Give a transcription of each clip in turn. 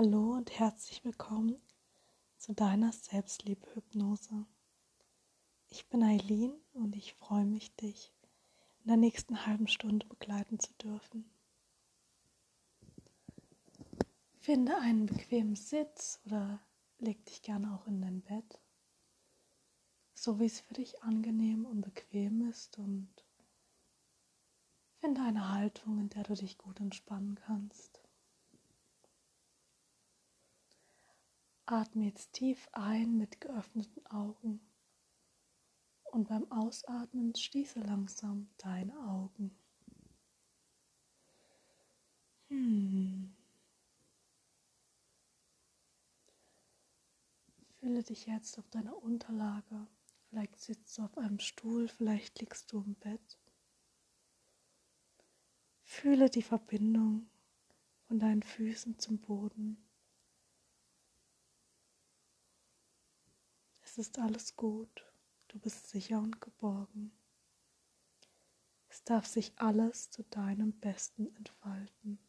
Hallo und herzlich willkommen zu deiner Selbstliebe-Hypnose. Ich bin Eileen und ich freue mich, dich in der nächsten halben Stunde begleiten zu dürfen. Finde einen bequemen Sitz oder leg dich gerne auch in dein Bett, so wie es für dich angenehm und bequem ist und finde eine Haltung, in der du dich gut entspannen kannst. Atme jetzt tief ein mit geöffneten Augen und beim Ausatmen schließe langsam deine Augen. Hm. Fühle dich jetzt auf deiner Unterlage. Vielleicht sitzt du auf einem Stuhl, vielleicht liegst du im Bett. Fühle die Verbindung von deinen Füßen zum Boden. Ist alles gut. Du bist sicher und geborgen. Es darf sich alles zu deinem Besten entfalten.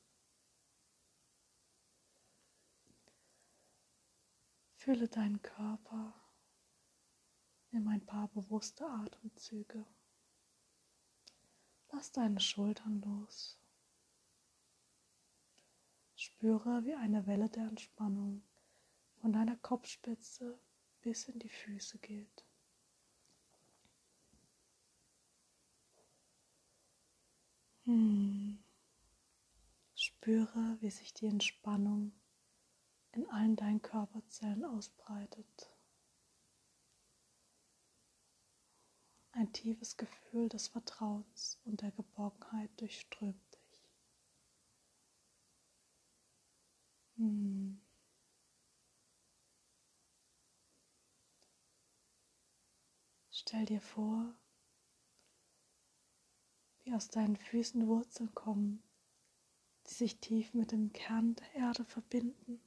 Fühle deinen Körper. Nimm ein paar bewusste Atemzüge. Lass deine Schultern los. Spüre, wie eine Welle der Entspannung von deiner Kopfspitze bis in die Füße geht. Hm. Spüre, wie sich die Entspannung in allen deinen Körperzellen ausbreitet. Ein tiefes Gefühl des Vertrauens und der Geborgenheit durchströmt dich. Hm. Stell dir vor, wie aus deinen Füßen Wurzeln kommen, die sich tief mit dem Kern der Erde verbinden.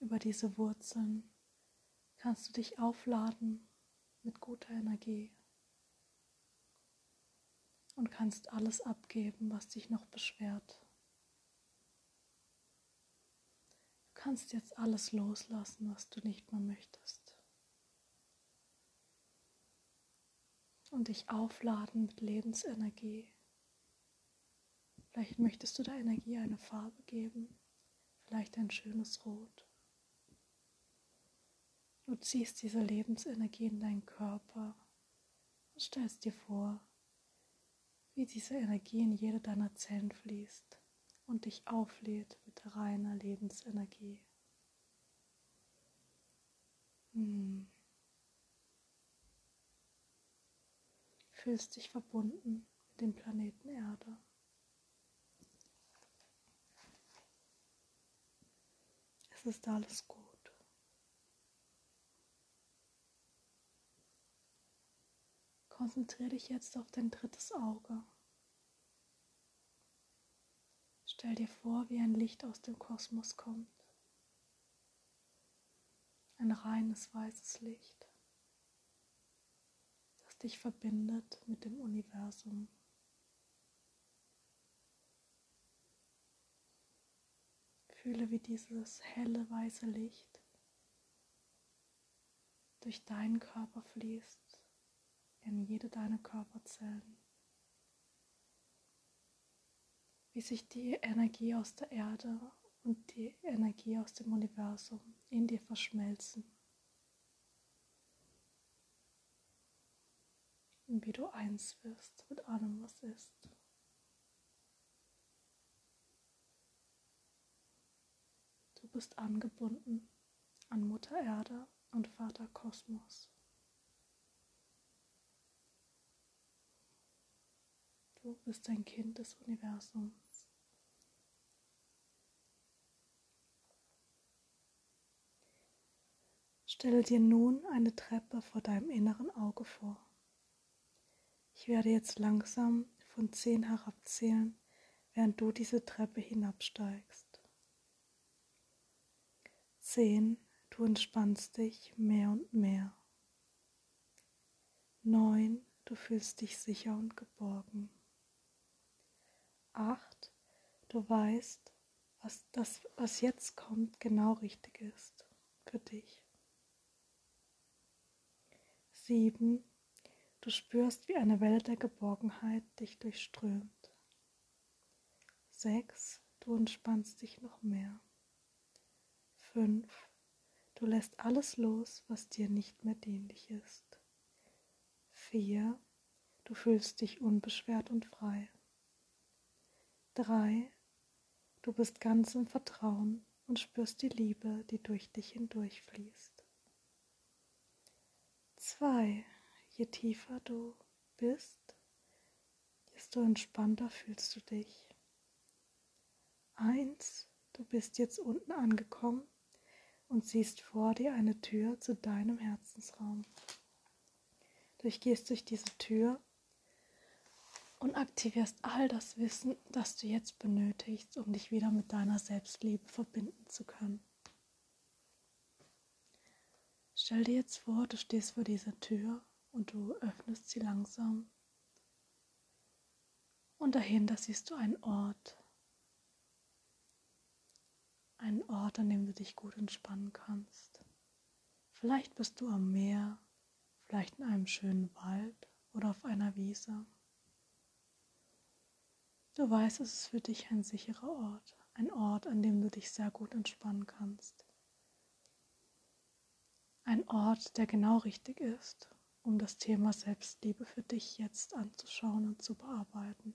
Über diese Wurzeln kannst du dich aufladen mit guter Energie und kannst alles abgeben, was dich noch beschwert. Kannst jetzt alles loslassen, was du nicht mehr möchtest. Und dich aufladen mit Lebensenergie. Vielleicht möchtest du der Energie eine Farbe geben, vielleicht ein schönes Rot. Du ziehst diese Lebensenergie in deinen Körper und stellst dir vor, wie diese Energie in jede deiner Zellen fließt und dich auflädt mit reiner Lebensenergie. Hm. Fühlst dich verbunden mit dem Planeten Erde. Es ist alles gut. Konzentriere dich jetzt auf dein drittes Auge. Stell dir vor, wie ein Licht aus dem Kosmos kommt. Ein reines weißes Licht, das dich verbindet mit dem Universum. Fühle, wie dieses helle weiße Licht durch deinen Körper fließt, in jede deiner Körperzellen. Wie sich die Energie aus der Erde und die Energie aus dem Universum in dir verschmelzen. Und wie du eins wirst mit allem, was ist. Du bist angebunden an Mutter Erde und Vater Kosmos. Du bist ein Kind des Universums. Stelle dir nun eine Treppe vor deinem inneren Auge vor. Ich werde jetzt langsam von zehn herabzählen, während du diese Treppe hinabsteigst. Zehn, du entspannst dich mehr und mehr. Neun, du fühlst dich sicher und geborgen. Acht, du weißt, was das, was jetzt kommt, genau richtig ist für dich. 7. Du spürst, wie eine Welle der Geborgenheit dich durchströmt. 6. Du entspannst dich noch mehr. 5. Du lässt alles los, was dir nicht mehr dienlich ist. 4. Du fühlst dich unbeschwert und frei. 3. Du bist ganz im Vertrauen und spürst die Liebe, die durch dich hindurchfließt. 2. Je tiefer du bist, desto entspannter fühlst du dich. 1. Du bist jetzt unten angekommen und siehst vor dir eine Tür zu deinem Herzensraum. Durchgehst durch diese Tür und aktivierst all das Wissen, das du jetzt benötigst, um dich wieder mit deiner Selbstliebe verbinden zu können. Stell dir jetzt vor, du stehst vor dieser Tür und du öffnest sie langsam. Und dahinter siehst du einen Ort. Einen Ort, an dem du dich gut entspannen kannst. Vielleicht bist du am Meer, vielleicht in einem schönen Wald oder auf einer Wiese. Du weißt, es ist für dich ein sicherer Ort, ein Ort, an dem du dich sehr gut entspannen kannst. Ein Ort, der genau richtig ist, um das Thema Selbstliebe für dich jetzt anzuschauen und zu bearbeiten.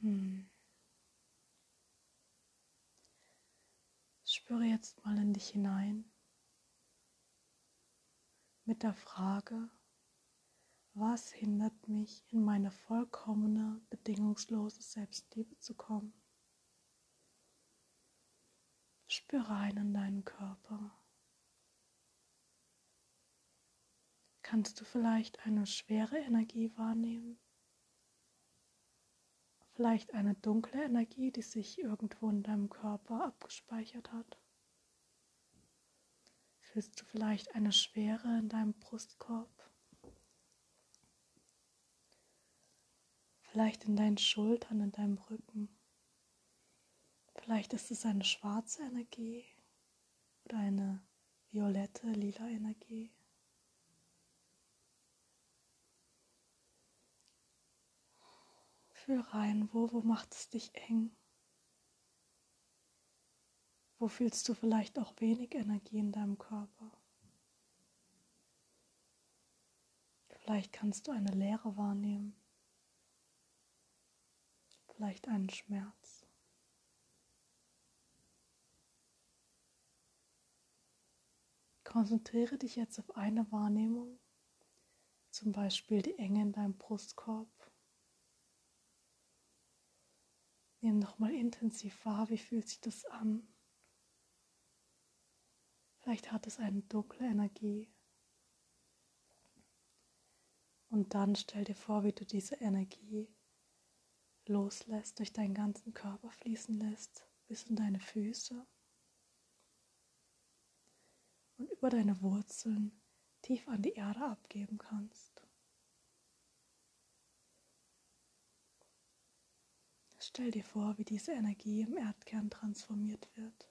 Hm. Spüre jetzt mal in dich hinein mit der Frage, was hindert mich, in meine vollkommene, bedingungslose Selbstliebe zu kommen? Spüre rein in deinen Körper. Kannst du vielleicht eine schwere Energie wahrnehmen? Vielleicht eine dunkle Energie, die sich irgendwo in deinem Körper abgespeichert hat? Fühlst du vielleicht eine Schwere in deinem Brustkorb? vielleicht in deinen Schultern, in deinem Rücken. Vielleicht ist es eine schwarze Energie oder eine violette, lila Energie. Fühl rein, wo, wo macht es dich eng? Wo fühlst du vielleicht auch wenig Energie in deinem Körper? Vielleicht kannst du eine Leere wahrnehmen vielleicht einen Schmerz. Konzentriere dich jetzt auf eine Wahrnehmung, zum Beispiel die Enge in deinem Brustkorb. Nimm nochmal intensiv wahr, wie fühlt sich das an. Vielleicht hat es eine dunkle Energie. Und dann stell dir vor, wie du diese Energie loslässt, durch deinen ganzen Körper fließen lässt, bis in deine Füße und über deine Wurzeln tief an die Erde abgeben kannst. Stell dir vor, wie diese Energie im Erdkern transformiert wird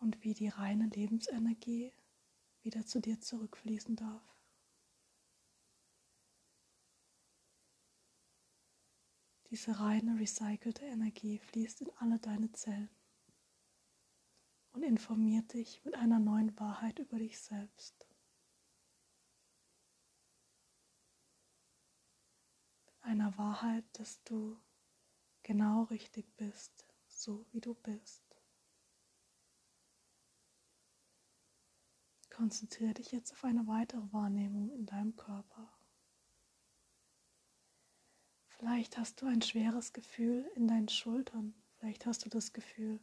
und wie die reine Lebensenergie wieder zu dir zurückfließen darf. Diese reine, recycelte Energie fließt in alle deine Zellen und informiert dich mit einer neuen Wahrheit über dich selbst. Mit einer Wahrheit, dass du genau richtig bist, so wie du bist. Konzentriere dich jetzt auf eine weitere Wahrnehmung in deinem Körper. Vielleicht hast du ein schweres Gefühl in deinen Schultern. Vielleicht hast du das Gefühl,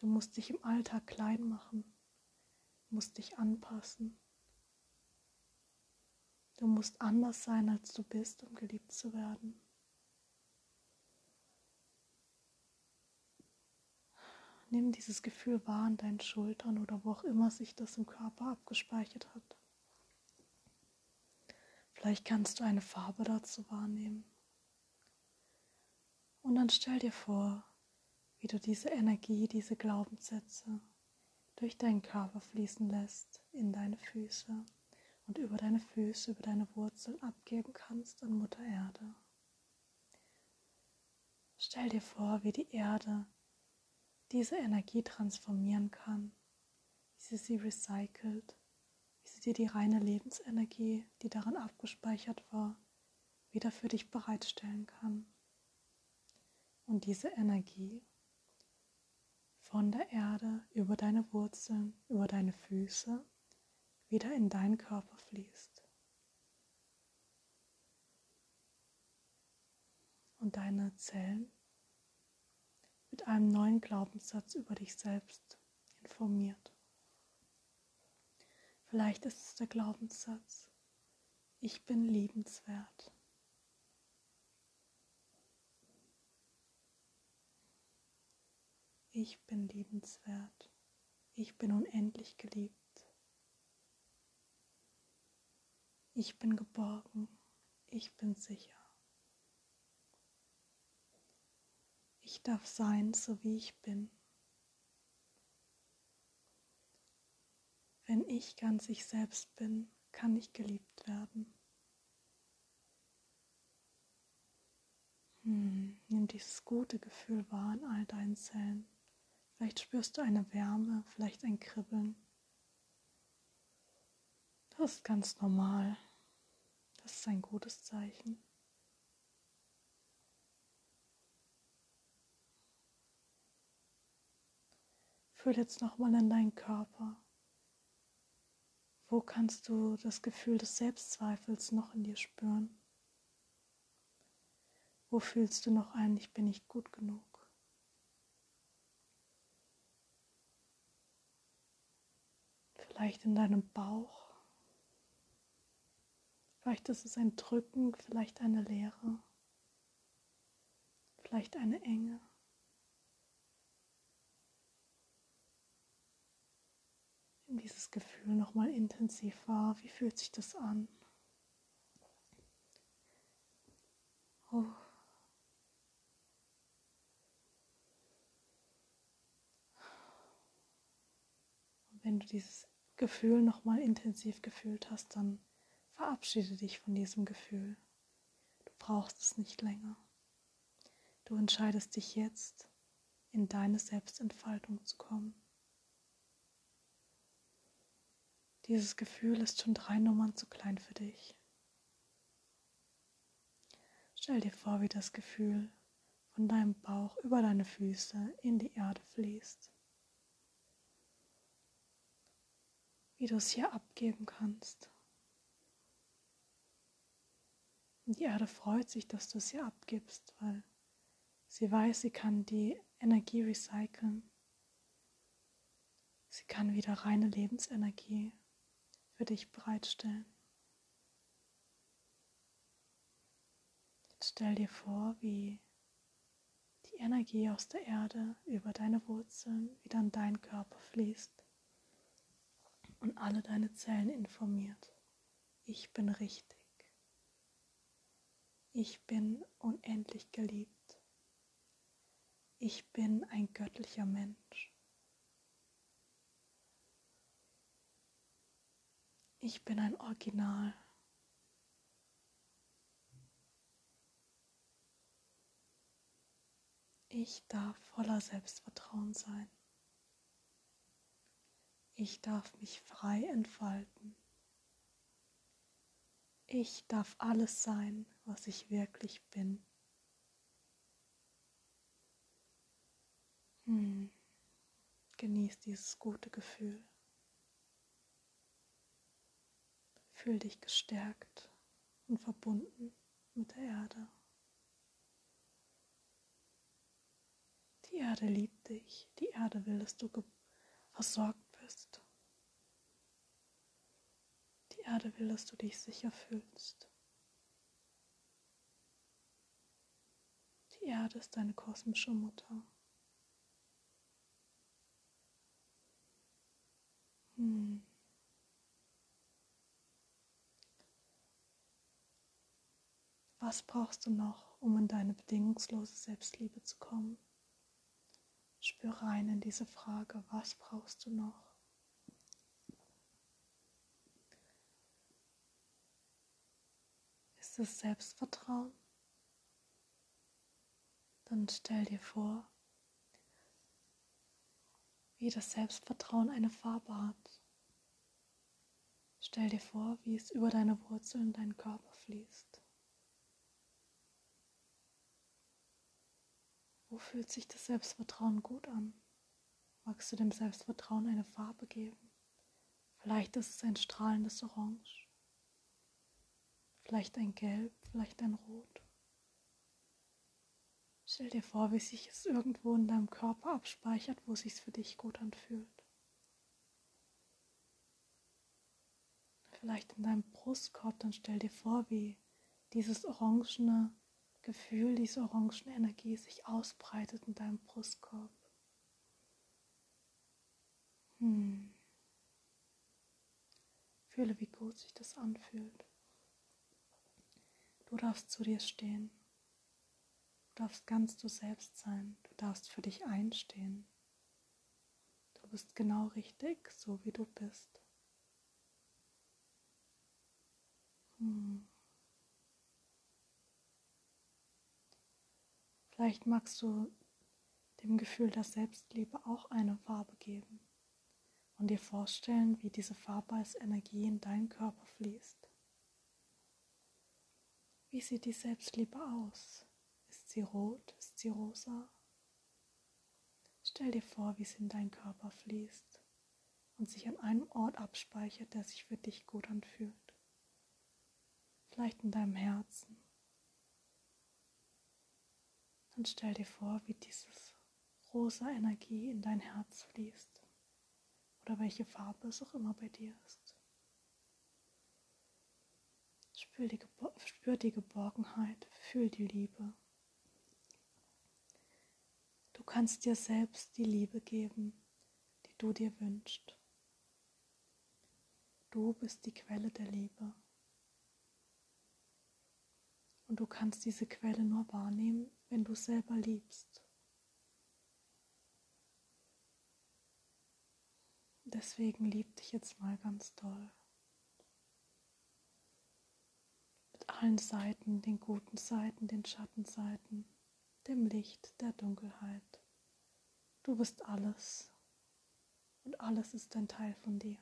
du musst dich im Alltag klein machen, musst dich anpassen. Du musst anders sein, als du bist, um geliebt zu werden. Nimm dieses Gefühl wahr an deinen Schultern oder wo auch immer sich das im Körper abgespeichert hat. Vielleicht kannst du eine Farbe dazu wahrnehmen. Und dann stell dir vor, wie du diese Energie, diese Glaubenssätze durch deinen Körper fließen lässt, in deine Füße und über deine Füße, über deine Wurzeln abgeben kannst an Mutter Erde. Stell dir vor, wie die Erde diese Energie transformieren kann, wie sie sie recycelt, wie sie dir die reine Lebensenergie, die darin abgespeichert war, wieder für dich bereitstellen kann. Und diese Energie von der Erde über deine Wurzeln, über deine Füße wieder in deinen Körper fließt. Und deine Zellen mit einem neuen Glaubenssatz über dich selbst informiert. Vielleicht ist es der Glaubenssatz, ich bin liebenswert. Ich bin liebenswert. Ich bin unendlich geliebt. Ich bin geborgen. Ich bin sicher. Ich darf sein, so wie ich bin. Wenn ich ganz ich selbst bin, kann ich geliebt werden. Hm, nimm dieses gute Gefühl wahr in all deinen Zellen. Vielleicht spürst du eine Wärme, vielleicht ein Kribbeln. Das ist ganz normal. Das ist ein gutes Zeichen. Fühl jetzt nochmal in deinen Körper. Wo kannst du das Gefühl des Selbstzweifels noch in dir spüren? Wo fühlst du noch ein, ich bin nicht gut genug? Vielleicht in deinem Bauch. Vielleicht ist es ein Drücken, vielleicht eine Leere, vielleicht eine Enge. Nimm dieses Gefühl nochmal intensiv wahr. Wie fühlt sich das an? Oh. Wenn du dieses Gefühl nochmal intensiv gefühlt hast, dann verabschiede dich von diesem Gefühl. Du brauchst es nicht länger. Du entscheidest dich jetzt, in deine Selbstentfaltung zu kommen. Dieses Gefühl ist schon drei Nummern zu klein für dich. Stell dir vor, wie das Gefühl von deinem Bauch über deine Füße in die Erde fließt. Wie du es hier abgeben kannst. Und die Erde freut sich, dass du es hier abgibst, weil sie weiß, sie kann die Energie recyceln. Sie kann wieder reine Lebensenergie für dich bereitstellen. Jetzt stell dir vor, wie die Energie aus der Erde über deine Wurzeln wieder in deinen Körper fließt und alle deine Zellen informiert. Ich bin richtig. Ich bin unendlich geliebt. Ich bin ein göttlicher Mensch. Ich bin ein Original. Ich darf voller Selbstvertrauen sein. Ich darf mich frei entfalten. Ich darf alles sein, was ich wirklich bin. Hm. Genieß dieses gute Gefühl. Fühl dich gestärkt und verbunden mit der Erde. Die Erde liebt dich. Die Erde will, dass du versorgt bist. Die Erde will, dass du dich sicher fühlst. Die Erde ist deine kosmische Mutter. Hm. Was brauchst du noch, um in deine bedingungslose Selbstliebe zu kommen? Spür rein in diese Frage, was brauchst du noch? Ist es Selbstvertrauen? Dann stell dir vor, wie das Selbstvertrauen eine Farbe hat. Stell dir vor, wie es über deine Wurzeln in deinen Körper fließt. Wo fühlt sich das Selbstvertrauen gut an? Magst du dem Selbstvertrauen eine Farbe geben? Vielleicht ist es ein strahlendes Orange, vielleicht ein Gelb, vielleicht ein Rot. Stell dir vor, wie sich es irgendwo in deinem Körper abspeichert, wo es sich für dich gut anfühlt. Vielleicht in deinem Brustkorb, dann stell dir vor, wie dieses orangene Gefühl, diese orangene Energie sich ausbreitet in deinem Brustkorb. Hm. Fühle, wie gut sich das anfühlt. Du darfst zu dir stehen. Du darfst ganz du selbst sein. Du darfst für dich einstehen. Du bist genau richtig, so wie du bist. Hm. Vielleicht magst du dem Gefühl der Selbstliebe auch eine Farbe geben und dir vorstellen, wie diese Farbe als Energie in deinen Körper fließt. Wie sieht die Selbstliebe aus? Ist sie rot? Ist sie rosa? Stell dir vor, wie sie in deinen Körper fließt und sich an einem Ort abspeichert, der sich für dich gut anfühlt. Vielleicht in deinem Herzen und stell dir vor, wie dieses rosa Energie in dein Herz fließt oder welche Farbe es auch immer bei dir ist. Spür die, spür die Geborgenheit, fühl die Liebe. Du kannst dir selbst die Liebe geben, die du dir wünschst. Du bist die Quelle der Liebe. Und du kannst diese Quelle nur wahrnehmen, wenn du selber liebst. Deswegen lieb dich jetzt mal ganz doll. Mit allen Seiten, den guten Seiten, den Schattenseiten, dem Licht, der Dunkelheit. Du bist alles und alles ist ein Teil von dir.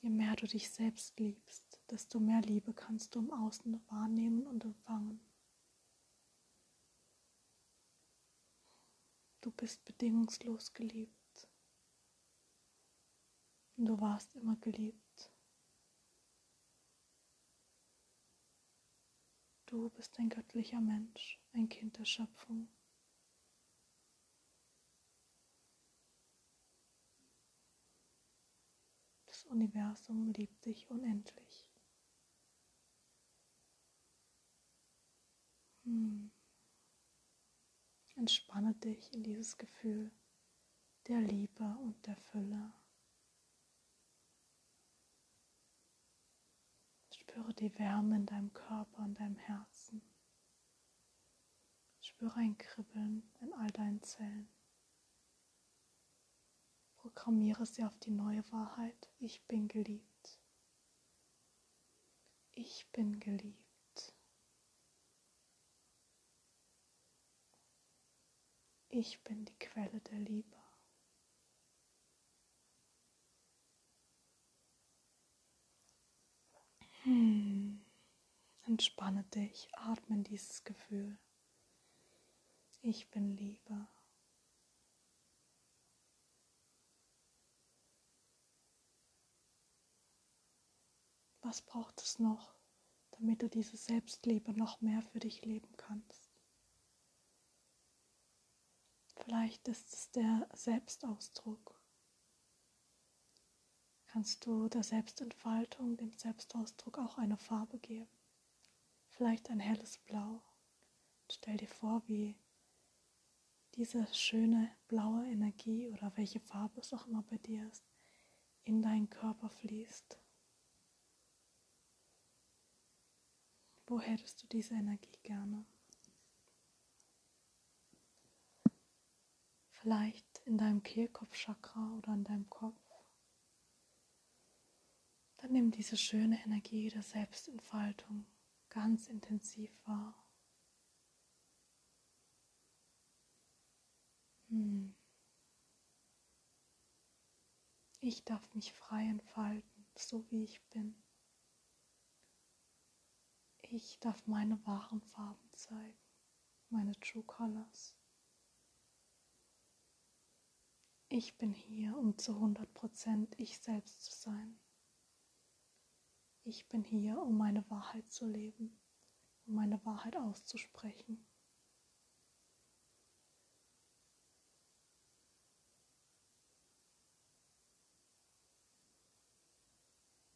Je mehr du dich selbst liebst, desto mehr Liebe kannst du im Außen wahrnehmen und empfangen. Du bist bedingungslos geliebt. Und du warst immer geliebt. Du bist ein göttlicher Mensch, ein Kind der Schöpfung. Das Universum liebt dich unendlich. Hm. Entspanne dich in dieses Gefühl der Liebe und der Fülle. Spüre die Wärme in deinem Körper und deinem Herzen. Spüre ein Kribbeln in all deinen Zellen. Programmiere sie auf die neue Wahrheit. Ich bin geliebt. Ich bin geliebt. Ich bin die Quelle der Liebe. Entspanne dich, atme in dieses Gefühl. Ich bin Liebe. Was braucht es noch, damit du diese Selbstliebe noch mehr für dich leben kannst? Vielleicht ist es der Selbstausdruck. Kannst du der Selbstentfaltung, dem Selbstausdruck auch eine Farbe geben? Vielleicht ein helles Blau. Stell dir vor, wie diese schöne blaue Energie oder welche Farbe es auch immer bei dir ist, in deinen Körper fließt Wo hättest du diese Energie gerne? Vielleicht in deinem Kehlkopfchakra oder in deinem Kopf. Dann nimm diese schöne Energie der Selbstentfaltung ganz intensiv wahr. Hm. Ich darf mich frei entfalten, so wie ich bin. Ich darf meine wahren Farben zeigen, meine True Colors. Ich bin hier, um zu 100% ich selbst zu sein. Ich bin hier, um meine Wahrheit zu leben, um meine Wahrheit auszusprechen.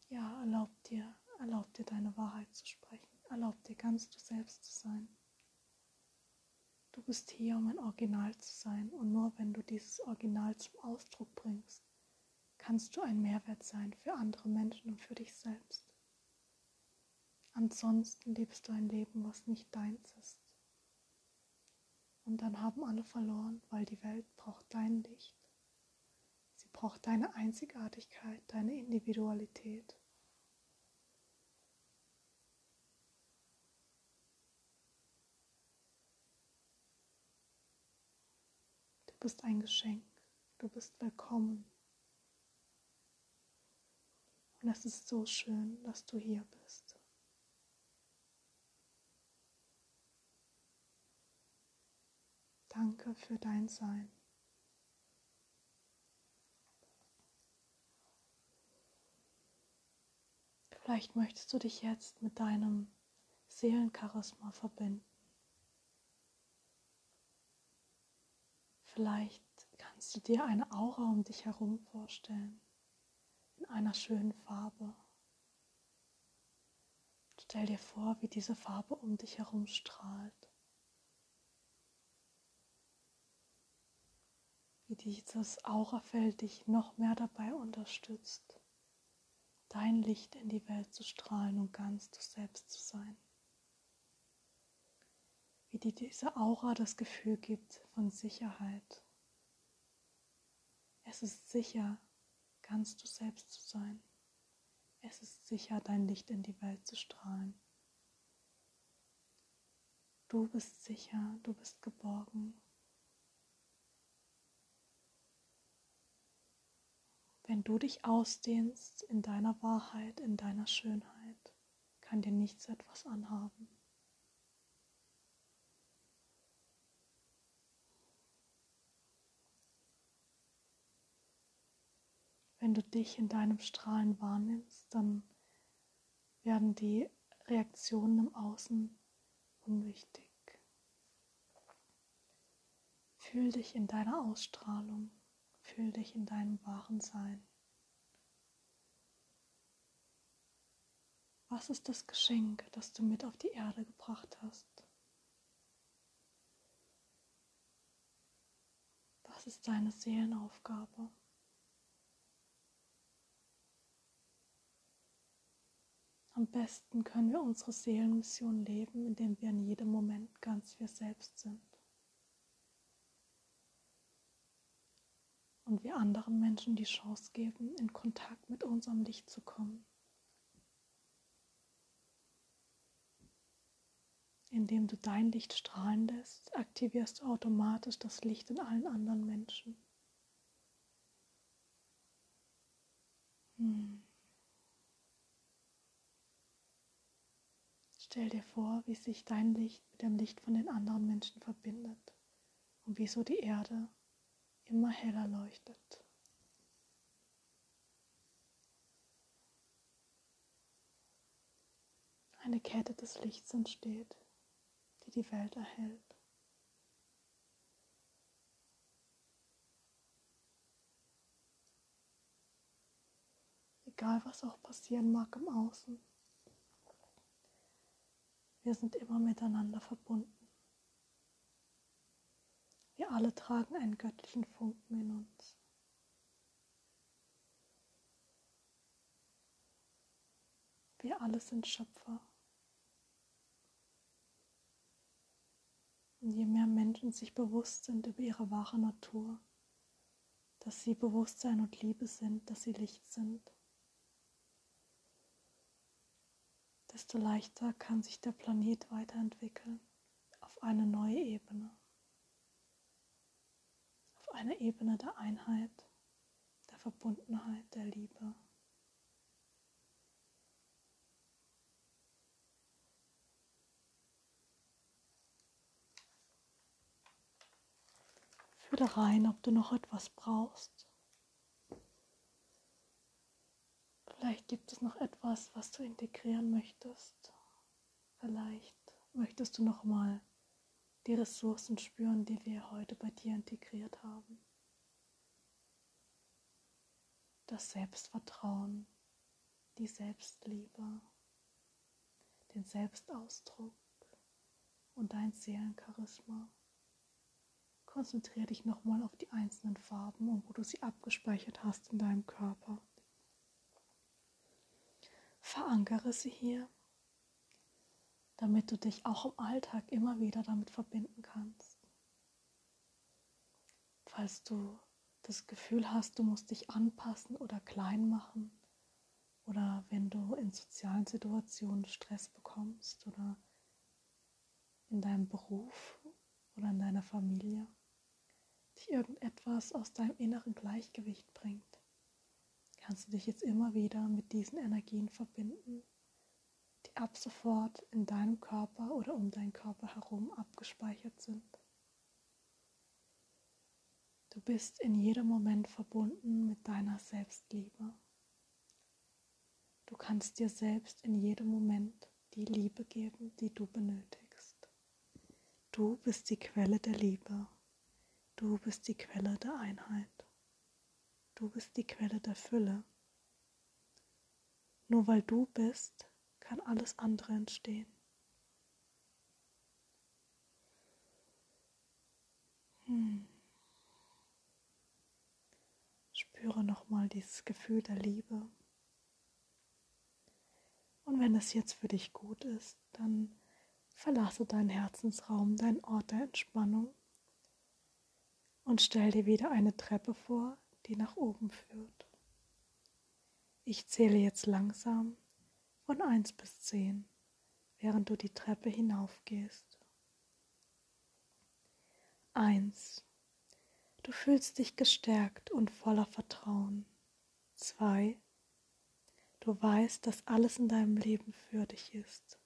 Ja, erlaub dir, erlaub dir deine Wahrheit zu sprechen. Erlaub dir ganz du selbst zu sein. Du bist hier, um ein Original zu sein und nur wenn du dieses Original zum Ausdruck bringst, kannst du ein Mehrwert sein für andere Menschen und für dich selbst. Ansonsten lebst du ein Leben, was nicht deins ist. Und dann haben alle verloren, weil die Welt braucht dein Licht. Sie braucht deine Einzigartigkeit, deine Individualität. Du bist ein Geschenk. Du bist willkommen. Und es ist so schön, dass du hier bist. Danke für dein Sein. Vielleicht möchtest du dich jetzt mit deinem Seelencharisma verbinden. Vielleicht kannst du dir eine Aura um dich herum vorstellen, in einer schönen Farbe. Stell dir vor, wie diese Farbe um dich herum strahlt. Wie dieses Aurafeld dich noch mehr dabei unterstützt, dein Licht in die Welt zu strahlen und ganz du selbst zu sein wie dir diese Aura das Gefühl gibt von Sicherheit. Es ist sicher, ganz du selbst zu sein. Es ist sicher, dein Licht in die Welt zu strahlen. Du bist sicher, du bist geborgen. Wenn du dich ausdehnst in deiner Wahrheit, in deiner Schönheit, kann dir nichts etwas anhaben. Wenn du dich in deinem Strahlen wahrnimmst, dann werden die Reaktionen im Außen unwichtig. Fühl dich in deiner Ausstrahlung, fühl dich in deinem wahren Sein. Was ist das Geschenk, das du mit auf die Erde gebracht hast? Was ist deine Seelenaufgabe? Am besten können wir unsere Seelenmission leben, indem wir in jedem Moment ganz wir selbst sind. Und wir anderen Menschen die Chance geben, in Kontakt mit unserem Licht zu kommen. Indem du dein Licht strahlen lässt, aktivierst du automatisch das Licht in allen anderen Menschen. Hm. Stell dir vor, wie sich dein Licht mit dem Licht von den anderen Menschen verbindet und wie so die Erde immer heller leuchtet. Eine Kette des Lichts entsteht, die die Welt erhält. Egal was auch passieren mag im Außen. Wir sind immer miteinander verbunden. Wir alle tragen einen göttlichen Funken in uns. Wir alle sind Schöpfer. Und je mehr Menschen sich bewusst sind über ihre wahre Natur, dass sie Bewusstsein und Liebe sind, dass sie Licht sind, desto leichter kann sich der Planet weiterentwickeln auf eine neue Ebene, eine Ebene der Einheit, der Verbundenheit, der Liebe. Fühle rein, ob du noch etwas brauchst. Vielleicht gibt es noch etwas, was du integrieren möchtest. Vielleicht möchtest du noch mal die Ressourcen spüren, die wir heute bei dir integriert haben. Das Selbstvertrauen, die Selbstliebe, den Selbstausdruck und dein Seelencharisma. Konzentriere dich nochmal auf die einzelnen Farben und wo du sie abgespeichert hast in deinem Körper. Verankere sie hier, damit du dich auch im Alltag immer wieder damit verbinden kannst. Falls du das Gefühl hast, du musst dich anpassen oder klein machen, oder wenn du in sozialen Situationen Stress bekommst oder in deinem Beruf oder in deiner Familie, dich irgendetwas aus deinem inneren Gleichgewicht bringt, kannst du dich jetzt immer wieder mit diesen Energien verbinden, ab sofort in deinem Körper oder um deinen Körper herum abgespeichert sind. Du bist in jedem Moment verbunden mit deiner Selbstliebe. Du kannst dir selbst in jedem Moment die Liebe geben, die du benötigst. Du bist die Quelle der Liebe. Du bist die Quelle der Einheit. Du bist die Quelle der Fülle. Nur weil du bist, kann alles andere entstehen. Hm. Spüre nochmal dieses Gefühl der Liebe. Und wenn es jetzt für dich gut ist, dann verlasse deinen Herzensraum, deinen Ort der Entspannung und stell dir wieder eine Treppe vor, die nach oben führt. Ich zähle jetzt langsam von 1 bis 10, während du die Treppe hinaufgehst. 1. Du fühlst dich gestärkt und voller Vertrauen. 2. Du weißt, dass alles in deinem Leben für dich ist.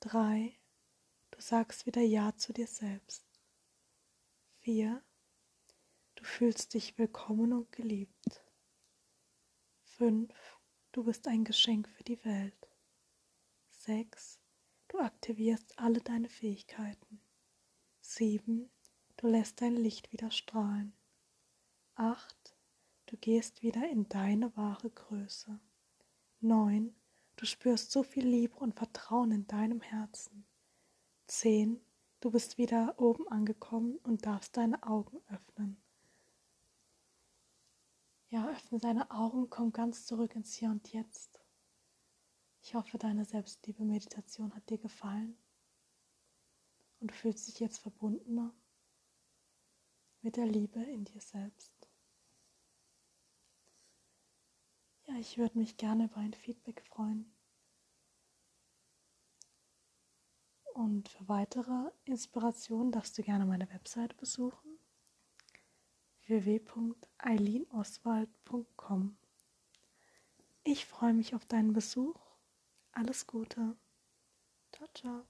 3. Du sagst wieder Ja zu dir selbst. 4. Du fühlst dich willkommen und geliebt. 5. Du bist ein Geschenk für die Welt. 6. Du aktivierst alle deine Fähigkeiten. 7. Du lässt dein Licht wieder strahlen. 8. Du gehst wieder in deine wahre Größe. 9. Du spürst so viel Liebe und Vertrauen in deinem Herzen. 10. Du bist wieder oben angekommen und darfst deine Augen öffnen. Ja, öffne deine Augen, komm ganz zurück ins Hier und Jetzt. Ich hoffe, deine Selbstliebe-Meditation hat dir gefallen und du fühlst dich jetzt verbundener mit der Liebe in dir selbst. Ja, ich würde mich gerne über ein Feedback freuen. Und für weitere Inspirationen darfst du gerne meine Webseite besuchen www.eilinoswald.com. Ich freue mich auf deinen Besuch. Alles Gute. Ciao, ciao.